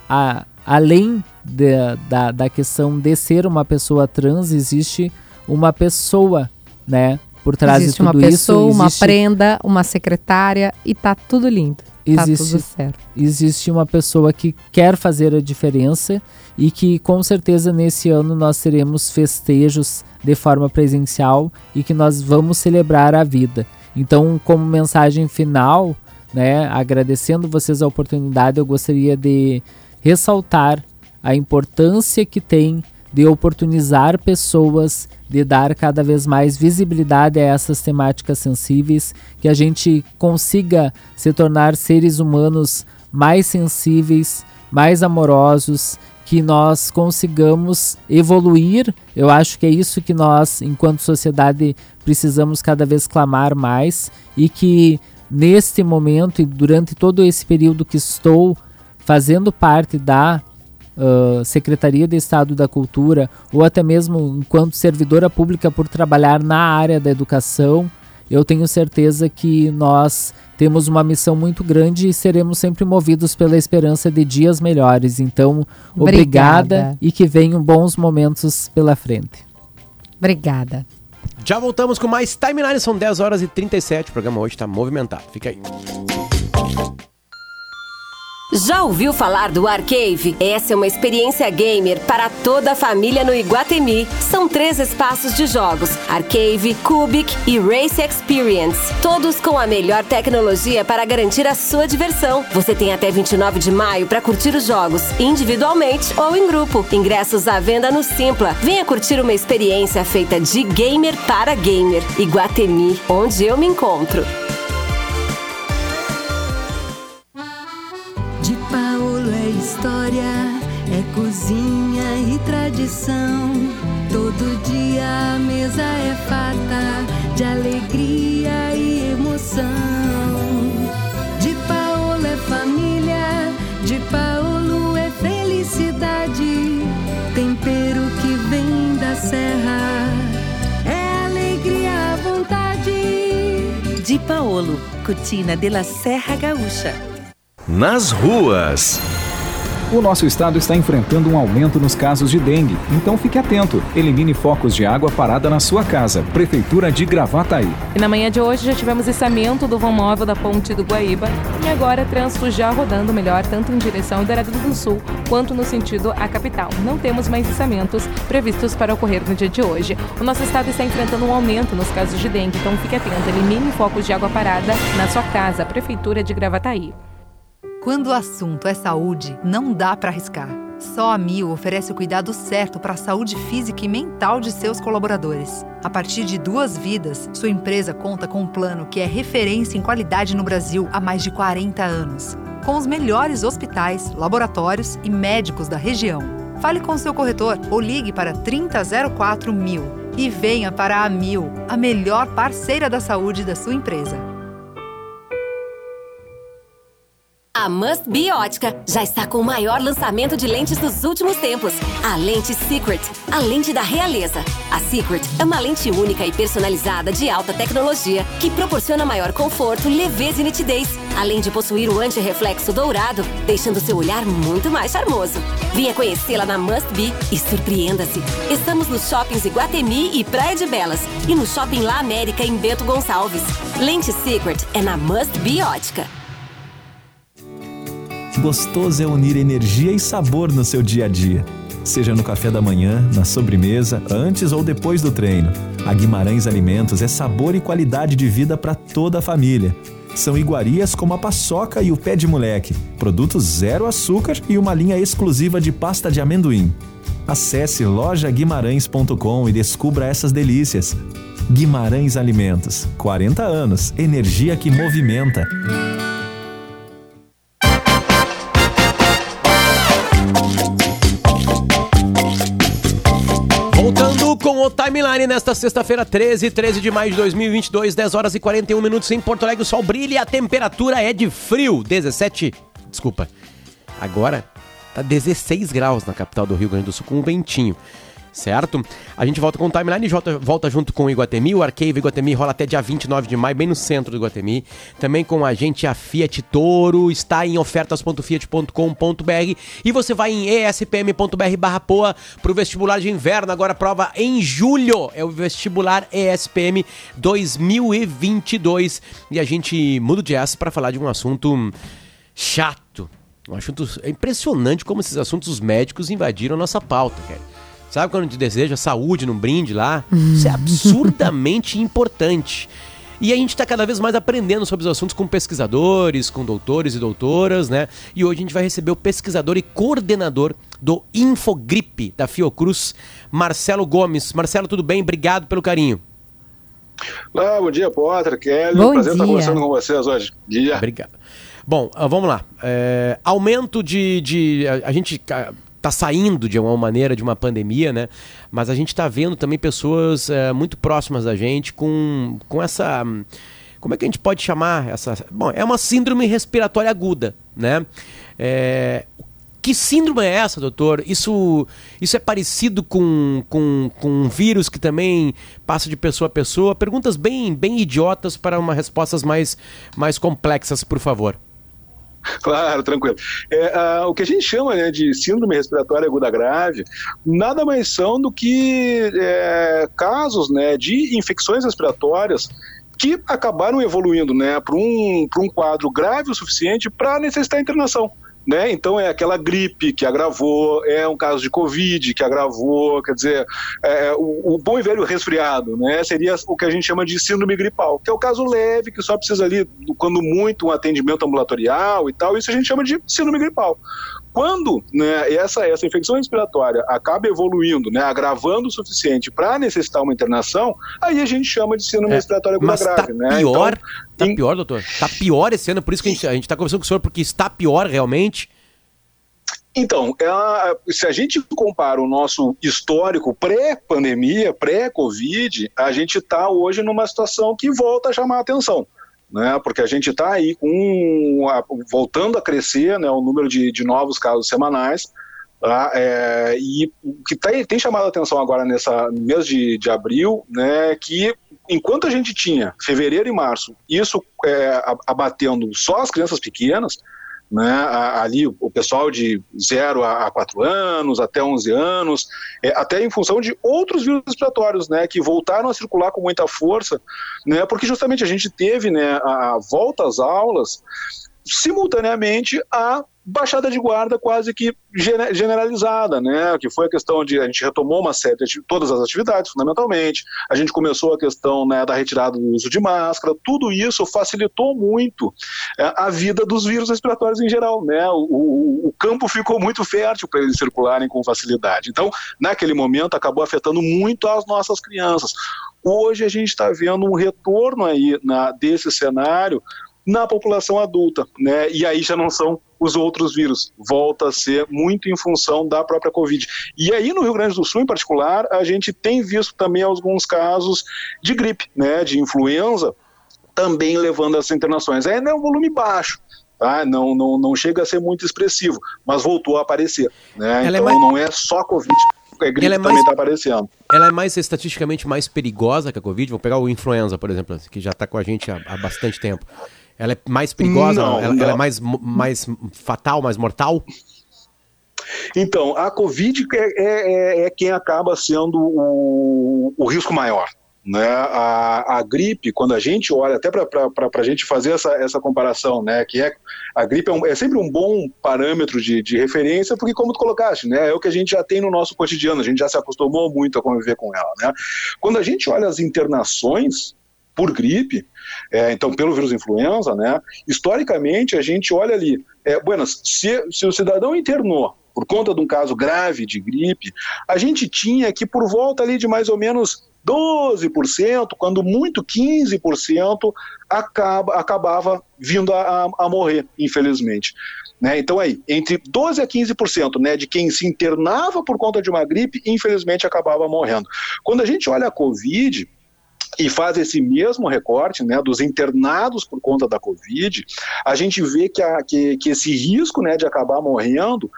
a- além de, da, da questão de ser uma pessoa trans, existe uma pessoa, né? Por trás existe de tudo uma pessoa, isso. uma existe- prenda, uma secretária e tá tudo lindo. Tá Existe- tudo certo. existe uma pessoa que quer fazer a diferença e que com certeza nesse ano nós teremos festejos de forma presencial e que nós vamos celebrar a vida. Então, como mensagem final, né, agradecendo vocês a oportunidade, eu gostaria de ressaltar a importância que tem de oportunizar pessoas, de dar cada vez mais visibilidade a essas temáticas sensíveis, que a gente consiga se tornar seres humanos mais sensíveis, mais amorosos, que nós consigamos evoluir. Eu acho que é isso que nós, enquanto sociedade, precisamos cada vez clamar mais e que neste momento e durante todo esse período que estou fazendo parte da uh, Secretaria de Estado da Cultura ou até mesmo enquanto servidora pública por trabalhar na área da educação, eu tenho certeza que nós temos uma missão muito grande e seremos sempre movidos pela esperança de dias melhores. Então, obrigada, Obrigada. e que venham bons momentos pela frente. Obrigada. Já voltamos com mais Timeline, são 10 horas e 37. O programa hoje tá movimentado. Fica aí. Já ouviu falar do Arcave? Essa é uma experiência gamer para toda a família no Iguatemi. São três espaços de jogos: Arcave, Cubic e Race Experience. Todos com a melhor tecnologia para garantir a sua diversão. Você tem até 29 de maio para curtir os jogos, individualmente ou em grupo. Ingressos à venda no Simpla. Venha curtir uma experiência feita de gamer para gamer. Iguatemi, onde eu me encontro. Paulo é história, é cozinha e tradição. Todo dia a mesa é farta de alegria e emoção. De Paulo é família, de Paulo é felicidade. Tempero que vem da serra, é alegria à vontade. Di Paolo, Cucina de la Serra Gaúcha. Nas ruas. O nosso estado está enfrentando um aumento nos casos de dengue, então fique atento. Elimine focos de água parada na sua casa. Prefeitura de Gravataí. E na manhã de hoje já tivemos içamento do vão móvel da ponte do Guaíba e agora trânsito já rodando melhor tanto em direção ao Dourado do Sul quanto no sentido à capital. Não temos mais içamentos previstos para ocorrer no dia de hoje. O nosso estado está enfrentando um aumento nos casos de dengue, então fique atento. Elimine focos de água parada na sua casa, Prefeitura de Gravataí. Quando o assunto é saúde, não dá para arriscar. Só a Mil oferece o cuidado certo para a saúde física e mental de seus colaboradores. A partir de duas vidas, sua empresa conta com um plano que é referência em qualidade no Brasil há mais de 40 anos. Com os melhores hospitais, laboratórios e médicos da região. Fale com seu corretor ou ligue para 3004 mil e venha para a Mil, a melhor parceira da saúde da sua empresa. A Must Be Ótica já está com o maior lançamento de lentes dos últimos tempos. A lente Secret, a lente da realeza. A Secret é uma lente única e personalizada de alta tecnologia que proporciona maior conforto, leveza e nitidez, além de possuir o anti-reflexo dourado, deixando seu olhar muito mais charmoso. Venha conhecê-la na Must Be e surpreenda-se. Estamos nos shoppings Iguatemi e Praia de Belas e no Shopping La América em Bento Gonçalves. Lente Secret é na Must Be Ótica. Gostoso é unir energia e sabor no seu dia a dia. Seja no café da manhã, na sobremesa, antes ou depois do treino. A Guimarães Alimentos é sabor e qualidade de vida para toda a família. São iguarias como a paçoca e o pé de moleque, produtos zero açúcar e uma linha exclusiva de pasta de amendoim. Acesse lojaguimarães.com e descubra essas delícias. Guimarães Alimentos, 40 anos, energia que movimenta. Timeline nesta sexta-feira, 13, 13 de maio de 2022, 10 horas e 41 minutos em Porto Alegre. O sol brilha e a temperatura é de frio. 17. Desculpa. Agora tá 16 graus na capital do Rio Grande do Sul com um ventinho. Certo? A gente volta com o timeline, volta, volta junto com o Iguatemi. O Arcade Iguatemi rola até dia 29 de maio, bem no centro do Iguatemi. Também com a gente, a Fiat Toro, está em ofertas.fiat.com.br e você vai em espm.br barra poa pro vestibular de inverno, agora prova em julho. É o vestibular ESPM 2022. E a gente muda o jazz para falar de um assunto chato. Um assunto é impressionante como esses assuntos médicos invadiram a nossa pauta, cara. Sabe quando a gente deseja saúde num brinde lá? Isso é absurdamente importante. E a gente está cada vez mais aprendendo sobre os assuntos com pesquisadores, com doutores e doutoras, né? E hoje a gente vai receber o pesquisador e coordenador do Infogripe da Fiocruz, Marcelo Gomes. Marcelo, tudo bem? Obrigado pelo carinho. Olá, bom dia, Potter, Kelly. Bom Prazer estar dia. conversando com vocês hoje. Dia. Obrigado. Bom, ah, vamos lá. É, aumento de. de a gente ah, tá saindo de alguma maneira de uma pandemia, né? Mas a gente está vendo também pessoas eh, muito próximas da gente com, com essa. Como é que a gente pode chamar essa. Bom, é uma síndrome respiratória aguda, né? É, que síndrome é essa, doutor? Isso, isso é parecido com, com, com um vírus que também passa de pessoa a pessoa? Perguntas bem, bem idiotas para uma respostas mais, mais complexas, por favor. Claro, tranquilo. É, ah, o que a gente chama né, de síndrome respiratória aguda grave nada mais são do que é, casos né, de infecções respiratórias que acabaram evoluindo né, para um, um quadro grave o suficiente para necessitar internação. Né? Então é aquela gripe que agravou, é um caso de Covid que agravou, quer dizer, é, o, o bom e velho resfriado, né? Seria o que a gente chama de síndrome gripal, que é o caso leve, que só precisa ali, quando muito, um atendimento ambulatorial e tal, isso a gente chama de síndrome gripal. Quando né, essa, essa infecção respiratória acaba evoluindo, né, agravando o suficiente para necessitar uma internação, aí a gente chama de síndrome respiratória aguda Mas grave. tá né? pior, Então, tá pior, doutor? Tá pior esse ano, por isso que a gente, a gente tá conversando com o senhor, porque está pior realmente. Então, ela- se a gente compara o nosso histórico pré-pandemia, pré-Covid, a gente está hoje numa situação que volta a chamar a atenção. Né, porque a gente está aí com voltando a crescer né, o número de, de novos casos semanais. tá? É, e o que tem, tem chamado a atenção agora nessa mês de, de abril, né, que enquanto a gente tinha fevereiro e março, isso é, abatendo só as crianças pequenas, né, ali o pessoal de 0 a 4 anos, até 11 anos, é, até em função de outros vírus respiratórios, né, que voltaram a circular com muita força, né, porque justamente a gente teve, né, a, a volta às aulas simultaneamente a baixada de guarda quase que gene- generalizada, né? Que foi a questão de a gente retomou uma série de todas as atividades, fundamentalmente. A gente começou a questão né, da retirada do uso de máscara. Tudo isso facilitou muito é, a vida dos vírus respiratórios em geral, né? O, o- o campo ficou muito fértil para eles circularem com facilidade. Então, naquele momento, acabou afetando muito as nossas crianças. Hoje a gente está vendo um retorno aí na- desse cenário na população adulta, né? E aí já não são os outros vírus, volta a ser muito em função da própria Covid. E aí no Rio Grande do Sul, em particular, a gente tem visto também alguns casos de gripe, né? De influenza, também levando essas internações. Ainda é um volume baixo. Tá? Não, não, não chega a ser muito expressivo, mas voltou a aparecer. Né? Ela é Então mais- não é só Covid, a gripe Ela é também mais- está aparecendo. Ela é mais estatisticamente mais perigosa que a Covid? Vou pegar o influenza, por exemplo, que já está com a gente há, há bastante tempo. Ela é mais perigosa? Não, ela, ela é não. mais, mais fatal, mais mortal? Então, a Covid é, é- é quem acaba sendo o, o risco maior. Né? A, a gripe, quando a gente olha, até para a gente fazer essa, essa comparação, né? que é, a gripe é, um- é sempre um bom parâmetro de, de referência, porque, como tu colocaste, né? é o que a gente já tem no nosso cotidiano, a gente já se acostumou muito a conviver com ela. Né? Quando a gente olha as internações por gripe, é, então pelo vírus influenza, né? Historicamente a gente olha ali, é, buenas, se, se o cidadão internou por conta de um caso grave de gripe, a gente tinha que por volta ali de mais ou menos 12%, quando muito 15%, acaba, acabava vindo a, a- a morrer, infelizmente. Né? Então aí, entre 12% a 15% né, de quem se internava por conta de uma gripe, infelizmente acabava morrendo. Quando a gente olha a Covid, e faz esse mesmo recorte né, dos internados por conta da Covid, a gente vê que, a- que- que esse risco né, de acabar morrendo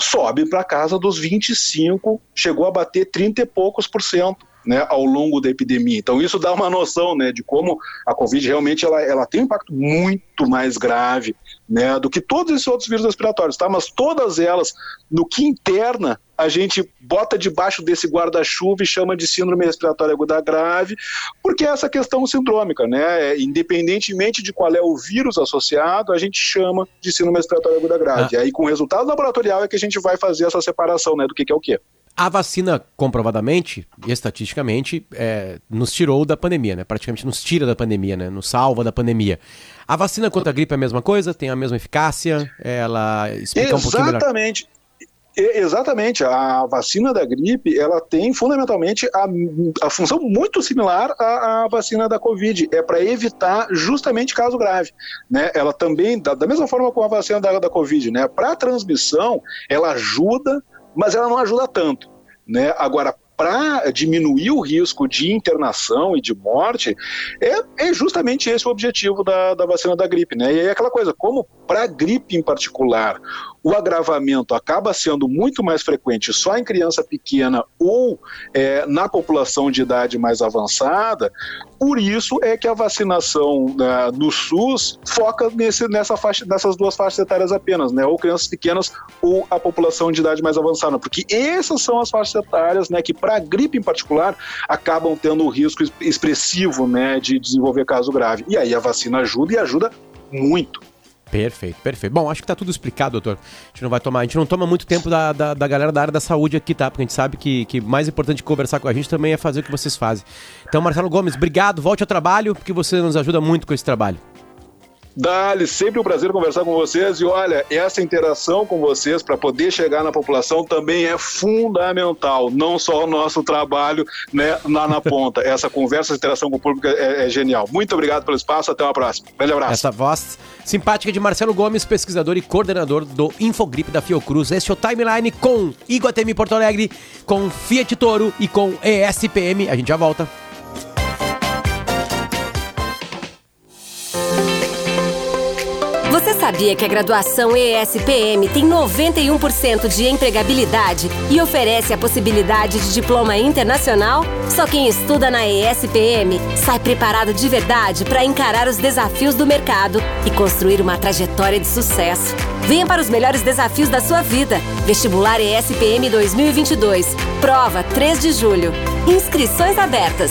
sobe para casa dos 25, chegou a bater 30 e poucos por cento. Né, ao longo da epidemia. Então isso dá uma noção né, de como a Covid realmente ela, ela tem um impacto muito mais grave né, do que todos esses outros vírus respiratórios, tá? Mas todas elas, no que interna, a gente bota debaixo desse guarda-chuva e chama de síndrome respiratória aguda grave, porque é essa questão sindrômica, né? Independentemente de qual é o vírus associado, a gente chama de síndrome respiratória aguda grave. Ah. Aí, com o resultado laboratorial, é que a gente vai fazer essa separação, né, do que, que é o quê. A vacina, comprovadamente, estatisticamente, é, nos tirou da pandemia, né? Praticamente nos tira da pandemia, né? Nos salva da pandemia. A vacina contra a gripe é a mesma coisa? Tem a mesma eficácia? Ela explica Exatamente. um pouquinho. Exatamente. Exatamente, a vacina da gripe ela tem fundamentalmente a, a função muito similar à, à, vacina da Covid, é para evitar justamente caso grave. Né? Ela também, da, da mesma forma com a vacina da, da Covid, né? para transmissão, ela ajuda, mas ela não ajuda tanto. Né? Agora, para diminuir o risco de internação e de morte, é, é justamente esse o objetivo da, da vacina da gripe. Né? E é aquela coisa, como para a gripe em particular, o agravamento acaba sendo muito mais frequente só em criança pequena ou é, na população de idade mais avançada, por isso é que a vacinação né, SUS foca nesse, nessa faixa, nessas duas faixas etárias apenas, né? Ou crianças pequenas ou a população de idade mais avançada, porque essas são as faixas etárias, né, que para a gripe em particular acabam tendo o risco expressivo, né, de desenvolver caso grave. E aí a vacina ajuda e ajuda muito. Perfeito, perfeito. Bom, acho que tá tudo explicado, doutor. A gente não vai tomar, a gente não toma muito tempo da, da, da galera da área da saúde aqui, tá? Porque a gente sabe que, que mais importante conversar com a gente também é fazer o que vocês fazem. Então, Marcelo Gomes, obrigado, volte ao trabalho, porque você nos ajuda muito com esse trabalho. Dali, sempre um prazer conversar com vocês e olha, essa interação com vocês para poder chegar na população também é fundamental, não só o nosso trabalho né, lá na ponta. Essa conversa, essa interação com o público é, é genial. Muito obrigado pelo espaço, até uma próxima. Grande abraço. Essa voz simpática de Marcelo Gomes, pesquisador e coordenador do Infogrip da Fiocruz. Este é o Timeline com Iguatemi Porto Alegre, com Fiat Toro e com ESPM. A gente já volta. Sabia que a graduação ESPM tem 91% de empregabilidade e oferece a possibilidade de diploma internacional? Só quem estuda na ESPM sai preparado de verdade para encarar os desafios do mercado e construir uma trajetória de sucesso. Venha para os melhores desafios da sua vida. Vestibular ESPM 2022. Prova 3 de julho. Inscrições abertas.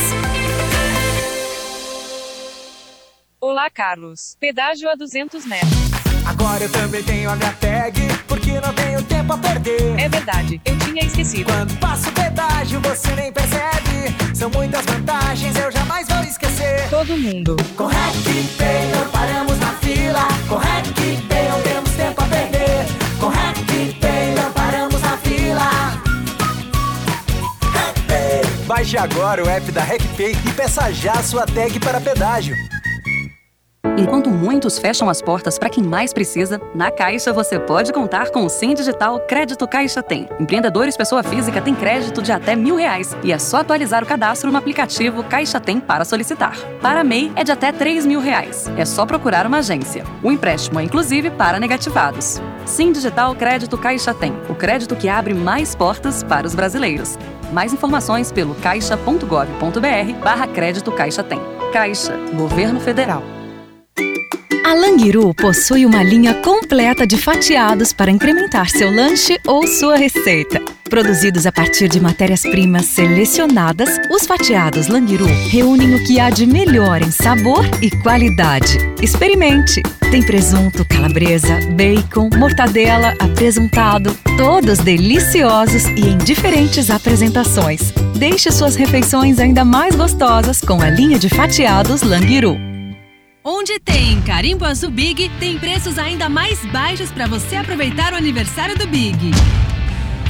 Olá, Carlos. Pedágio a 200 metros. Agora eu também tenho a minha tag, porque não tenho tempo a perder. É verdade, eu tinha esquecido. Quando passo o pedágio, você nem percebe. São muitas vantagens, eu jamais vou esquecer. Todo mundo. Com RecPay não paramos na fila. Com RecPay não temos tempo a perder. Com RecPay não paramos na fila. Baixe agora o app da RecPay e peça já a sua tag para pedágio. Enquanto muitos fecham as portas para quem mais precisa, na Caixa você pode contar com o Sim Digital Crédito Caixa Tem. Empreendedores pessoa física têm crédito de até mil reais e é só atualizar o cadastro no aplicativo Caixa Tem para solicitar. Para MEI é de até três mil reais. É só procurar uma agência. O empréstimo é inclusive para negativados. Sim Digital Crédito Caixa Tem. O crédito que abre mais portas para os brasileiros. Mais informações pelo caixa.gov.br barra crédito Caixa Tem. Caixa, Governo Federal. A Languiru possui uma linha completa de fatiados para incrementar seu lanche ou sua receita. Produzidos a partir de matérias-primas selecionadas, os fatiados Languiru reúnem o que há de melhor em sabor e qualidade. Experimente! Tem presunto, calabresa, bacon, mortadela, apresuntado, todos deliciosos e em diferentes apresentações. Deixe suas refeições ainda mais gostosas com a linha de fatiados Languiru. Onde tem Carimbo Azul Big, tem preços ainda mais baixos para você aproveitar o aniversário do Big.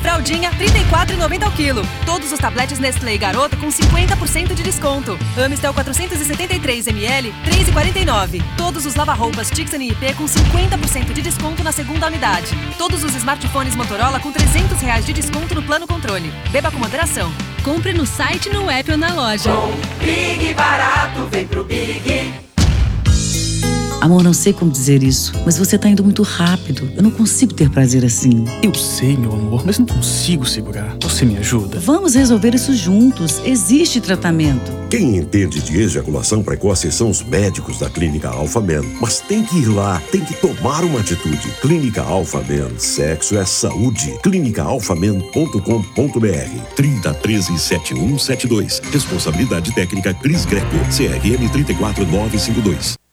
Fraldinha, R$ 34,90 ao quilo. Todos os tabletes Nestlé e Garota com 50% de desconto. Amistel 473ml, R$ 3,49. Todos os lava-roupas Tixan IP com 50% de desconto na segunda unidade. Todos os smartphones Motorola com 300 reais de desconto no plano controle. Beba com moderação. Compre no site, no app ou na loja. Big Barato, vem pro Big. Amor, não sei como dizer isso, mas você tá indo muito rápido. Eu não consigo ter prazer assim. Eu sei, meu amor, mas não consigo segurar. Você me ajuda? Vamos resolver isso juntos. Existe tratamento. Quem entende de ejaculação precoce são os médicos da Clínica Alpha Men. Mas tem que ir lá, tem que tomar uma atitude. Clínica Alpha Men, sexo é saúde. clínicaalphamen.com.br 30 13 7172. Responsabilidade técnica Cris Greco. CRM 34952.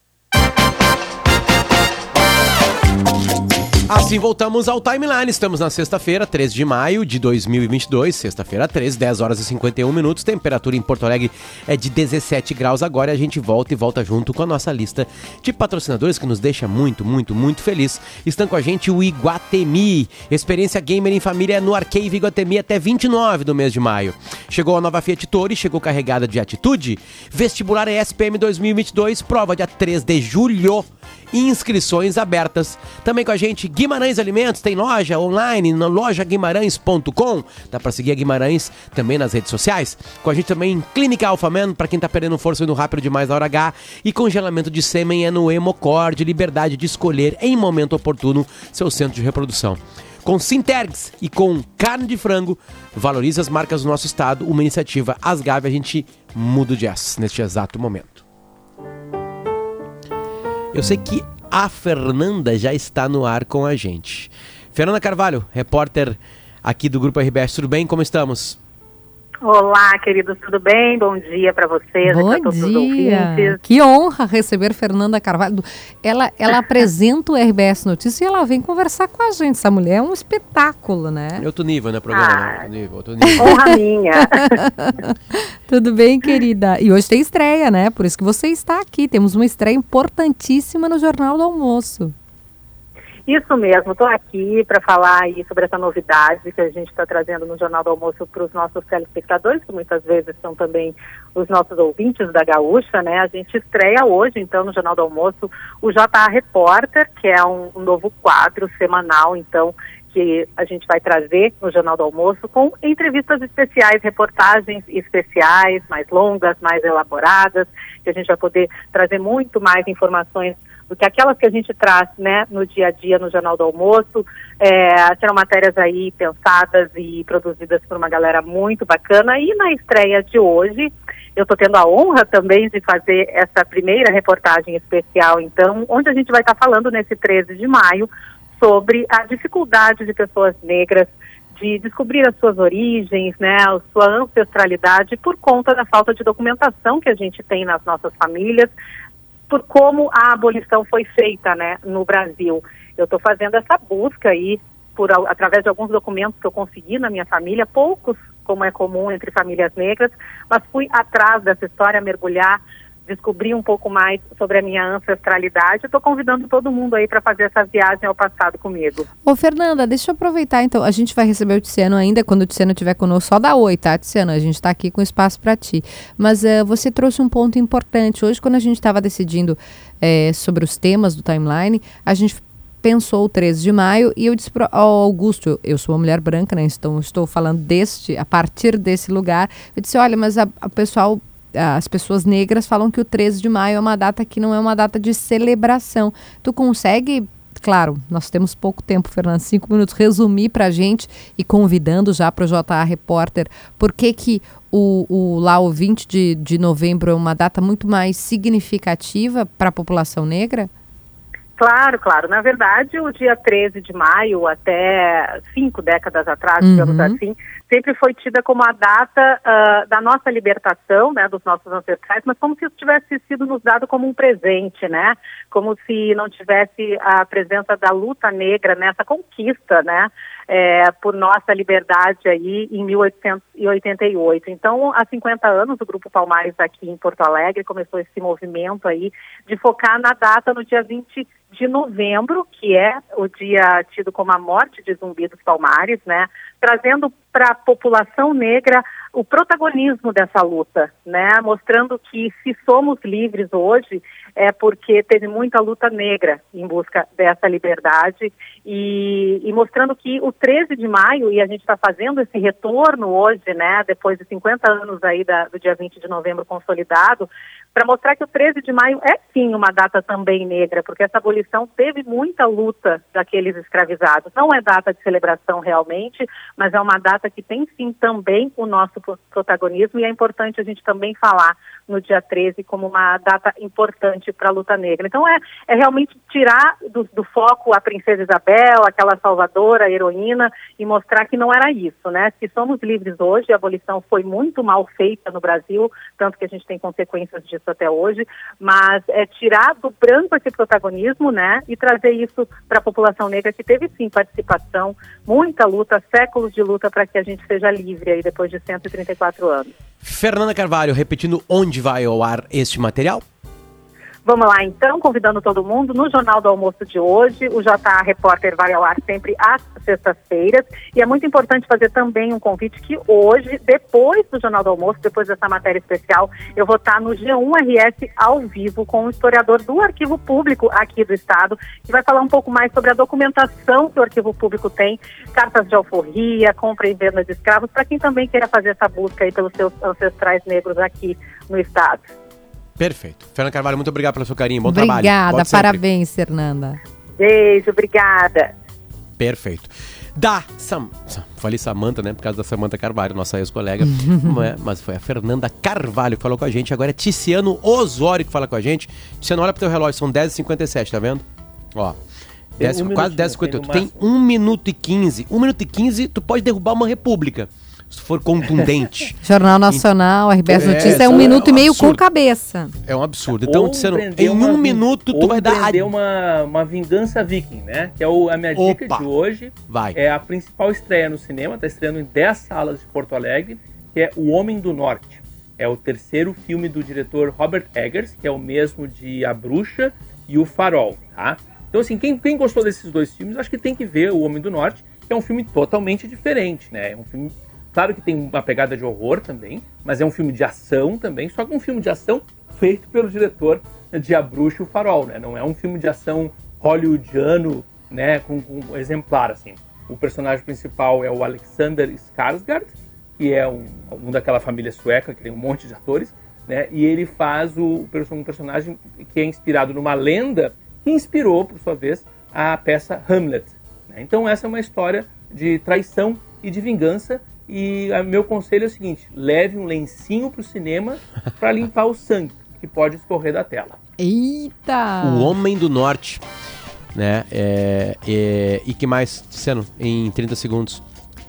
Assim voltamos ao timeline. Estamos na sexta-feira, 3 de maio de 2022, sexta-feira 13, 10 horas e 51 minutos. Temperatura em Porto Alegre é de 17 graus agora a gente volta e volta junto com a nossa lista de patrocinadores que nos deixa muito, muito, muito feliz. Estão com a gente o Iguatemi, experiência gamer em família no Arcade Iguatemi até 29 do mês de maio. Chegou a nova Fiat Toro chegou carregada de atitude. Vestibular ESPM 2022, prova dia 3 de julho. Inscrições abertas. Também com a gente Guimarães Alimentos, tem loja online na lojaguimarães.com. Dá para seguir a Guimarães também nas redes sociais. Com a gente também Clínica Alphaman, para quem tá perdendo força indo rápido demais na hora H. E congelamento de sêmen é no Hemocord, liberdade de escolher em momento oportuno seu centro de reprodução. Com Sintergs e com carne de frango, valoriza as marcas do nosso estado, uma iniciativa Asgave, a gente muda o jazz neste exato momento. Eu sei que a Fernanda já está no ar com a gente. Fernanda Carvalho, repórter aqui do Grupo RBS, tudo bem? Como estamos? Olá, queridos, tudo bem? Bom dia para vocês, Bom para todos os dia. Que honra receber Fernanda Carvalho. Ela, ela apresenta o RBS Notícias e ela vem conversar com a gente. Essa mulher é um espetáculo, né? É outro nível, né, programa? Ah, né? Outro nível, outro nível. Honra minha. Tudo bem, querida? E hoje tem estreia, né? Por isso que você está aqui. Temos uma estreia importantíssima no Jornal do Almoço. Isso mesmo, estou aqui para falar sobre essa novidade que a gente está trazendo no Jornal do Almoço para os nossos telespectadores, que muitas vezes são também os nossos ouvintes da Gaúcha, né? A gente estreia hoje, então, no Jornal do Almoço, o JA Repórter, que é um, um novo quadro semanal, então, que a gente vai trazer no Jornal do Almoço com entrevistas especiais, reportagens especiais, mais longas, mais elaboradas, que a gente vai poder trazer muito mais informações do que aquelas que a gente traz né, no dia a dia no Jornal do Almoço. É, serão matérias aí pensadas e produzidas por uma galera muito bacana. E na estreia de hoje, eu estou tendo a honra também de fazer essa primeira reportagem especial, então, onde a gente vai estar falando nesse 13 de maio sobre a dificuldade de pessoas negras de descobrir as suas origens, né, a sua ancestralidade por conta da falta de documentação que a gente tem nas nossas famílias, por como a abolição foi feita, né, no Brasil. Eu estou fazendo essa busca aí por através de alguns documentos que eu consegui na minha família, poucos, como é comum entre famílias negras, mas fui atrás dessa história, mergulhar, descobrir um pouco mais sobre a minha ancestralidade. Estou convidando todo mundo aí para fazer essa viagem ao passado comigo. Ô, Fernanda, deixa eu aproveitar então. A gente vai receber o Tiziano ainda, quando o Tiziano estiver conosco, só dá oi, tá, Tiziano? A gente está aqui com espaço para ti. Mas eh, você trouxe um ponto importante. Hoje, quando a gente estava decidindo eh, sobre os temas do timeline, a gente pensou o 13 de maio e eu disse para Augusto, eu, sou uma mulher branca, né? Então estou falando deste, a partir desse lugar. Eu disse, olha, mas a- o pessoal as pessoas negras falam que o 13 de maio é uma data que não é uma data de celebração. Tu consegue, claro, nós temos pouco tempo, Fernando, cinco minutos, resumir para a gente e convidando já para o JA Repórter, por que que o, o, lá o 20 de, de novembro é uma data muito mais significativa para a população negra? Claro, claro. Na verdade, o dia 13 de maio, até cinco décadas atrás, Uhum. digamos assim, sempre foi tida como a data ah, da nossa libertação, né, dos nossos ancestrais, mas como se isso tivesse sido nos dado como um presente, né? Como se não tivesse a presença da luta negra nessa conquista, né? eh, por nossa liberdade aí em 1888. Então, há 50 anos, o Grupo Palmares aqui em Porto Alegre começou esse movimento aí de focar na data no dia 20 de novembro, que é o dia tido como a morte de Zumbi dos Palmares, né? Trazendo para a população negra o protagonismo dessa luta, né? Mostrando que se somos livres hoje é porque teve muita luta negra em busca dessa liberdade e, e mostrando que o 13 de maio, e a gente está fazendo esse retorno hoje, né, depois de 50 anos aí da, do dia 20 de novembro consolidado, para mostrar que o 13 de maio é sim uma data também negra, porque essa abolição teve muita luta daqueles escravizados. Não é data de celebração realmente, mas é uma data que tem sim também o nosso protagonismo e é importante a gente também falar no dia 13 como uma data importante para a luta negra. Então é, é realmente tirar do, do, foco a princesa Isabel, aquela salvadora, heroína, e mostrar que não era isso, né? Se somos livres hoje, a abolição foi muito mal feita no Brasil, tanto que a gente tem consequências disso até hoje, mas é tirar do branco esse protagonismo, né, e trazer isso para a população negra que teve sim participação, muita luta, séculos de luta para que a gente seja livre aí depois de 134 anos. Fernanda Carvalho, repetindo onde vai ao ar este material? Vamos lá, então, convidando todo mundo no Jornal do Almoço de hoje. O JA Repórter vai ao ar sempre às sextas-feiras. E é muito importante fazer também um convite que hoje, depois do Jornal do Almoço, depois dessa matéria especial, eu vou estar no G1RS ao vivo com o historiador do Arquivo Público aqui do Estado, que vai falar um pouco mais sobre a documentação que o Arquivo Público tem, cartas de alforria, compra e venda de escravos, para quem também queira fazer essa busca aí pelos seus ancestrais negros aqui no Estado. Perfeito. Fernanda Carvalho, muito obrigado pelo seu carinho. Bom obrigada, trabalho. Obrigada, parabéns, Fernanda. Beijo, obrigada. Perfeito. Da Sam, falei Samanta, né? Por causa da Samanta Carvalho, nossa ex-colega. É, mas foi a Fernanda Carvalho que falou com a gente. Agora é Ticiano Osório que fala com a gente. Ticiano, olha pro teu relógio, são 10h57, tá vendo? Ó. 10, um quase 10h58. Tem 1 minuto e 15. 1 minuto e 15, tu pode derrubar uma república se for contundente. Jornal Nacional, RBS é, Notícias, é um minuto é um e meio absurdo. com cabeça. É um absurdo. Então, disseram, em um minuto tu vai dar... Ou uma, uma vingança viking, né? Que é o, a minha Opa. dica de hoje. Vai. É a principal estreia no cinema, tá estreando em 10 salas de Porto Alegre, que é O Homem do Norte. É o terceiro filme do diretor Robert Eggers, que é o mesmo de A Bruxa e O Farol, tá? Então, assim, quem, quem gostou desses dois filmes, acho que tem que ver O Homem do Norte, que é um filme totalmente diferente, né? É um filme Claro que tem uma pegada de horror também, mas é um filme de ação também, só que um filme de ação feito pelo diretor de A Bruxa e o Farol, né? Não é um filme de ação hollywoodiano, né, com, com exemplar, assim. O personagem principal é o Alexander Skarsgård, que é um, um daquela família sueca, que tem um monte de atores, né? E ele faz o, um personagem que é inspirado numa lenda que inspirou, por sua vez, a peça Hamlet. Né? Então essa é uma história de traição e de vingança e o meu conselho é o seguinte: leve um lencinho pro cinema para limpar o sangue que pode escorrer da tela. Eita! O Homem do Norte, né? É, é, e que mais, sendo em 30 segundos?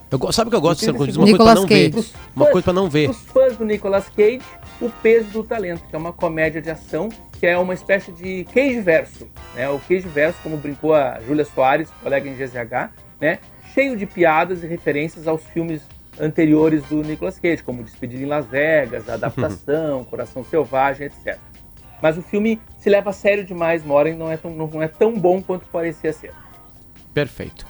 Eu, sabe o que eu gosto, Seno, diz uma Nicolas coisa pra não Cage. ver. Uma coisa para não ver. Os fãs do Nicolas Cage, O Peso do Talento, que é uma comédia de ação, que é uma espécie de Cage verso, né? O Cage verso, como brincou a Júlia Soares, colega em GZH, né? Cheio de piadas e referências aos filmes anteriores do Nicolas Cage, como Despedida em Las Vegas, Adaptação, Coração Selvagem, etc. Mas o filme se leva a sério demais, Moren não é tão, não é tão bom quanto parecia ser. Perfeito.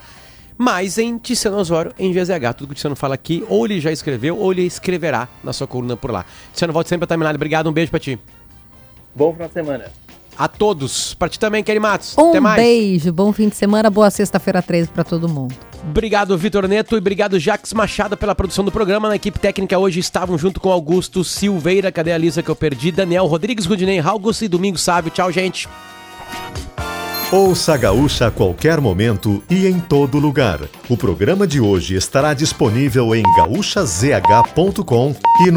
Mas em Tiziano Osório, em GZH, tudo que o Tiziano fala aqui, ou ele já escreveu, ou ele escreverá na sua coluna por lá. Tiziano, volte sempre a timeline. Obrigado, um beijo pra ti. Bom final de semana. A todos. Pra ti também, Kelly Matos. Um beijo, bom fim de semana, boa sexta-feira 13 para todo mundo. Obrigado, Vitor Neto, e obrigado, Jax Machado, pela produção do programa. Na equipe técnica hoje estavam junto com Augusto Silveira, cadê a Lisa que eu perdi? Daniel Rodrigues, Rudinei, Raugus e Domingo Sávio. Tchau, gente. Ouça a Gaúcha a qualquer momento e em todo lugar. O programa de hoje estará disponível em gaúchazh.com e no